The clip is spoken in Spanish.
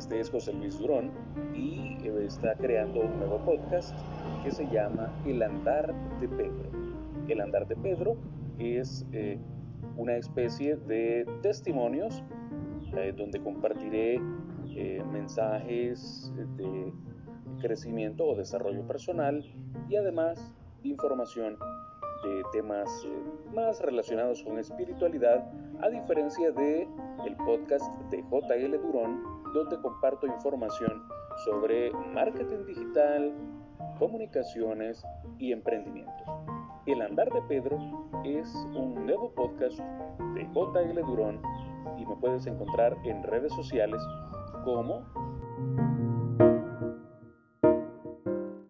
Este es José Luis Durón y está creando un nuevo podcast que se llama El Andar de Pedro. El Andar de Pedro es eh, una especie de testimonios eh, donde compartiré eh, mensajes de crecimiento o desarrollo personal y además información de temas más relacionados con espiritualidad, a diferencia de el podcast de JL Durón, donde comparto información sobre marketing digital, comunicaciones y emprendimiento. El Andar de Pedro es un nuevo podcast de JL Durón y me puedes encontrar en redes sociales como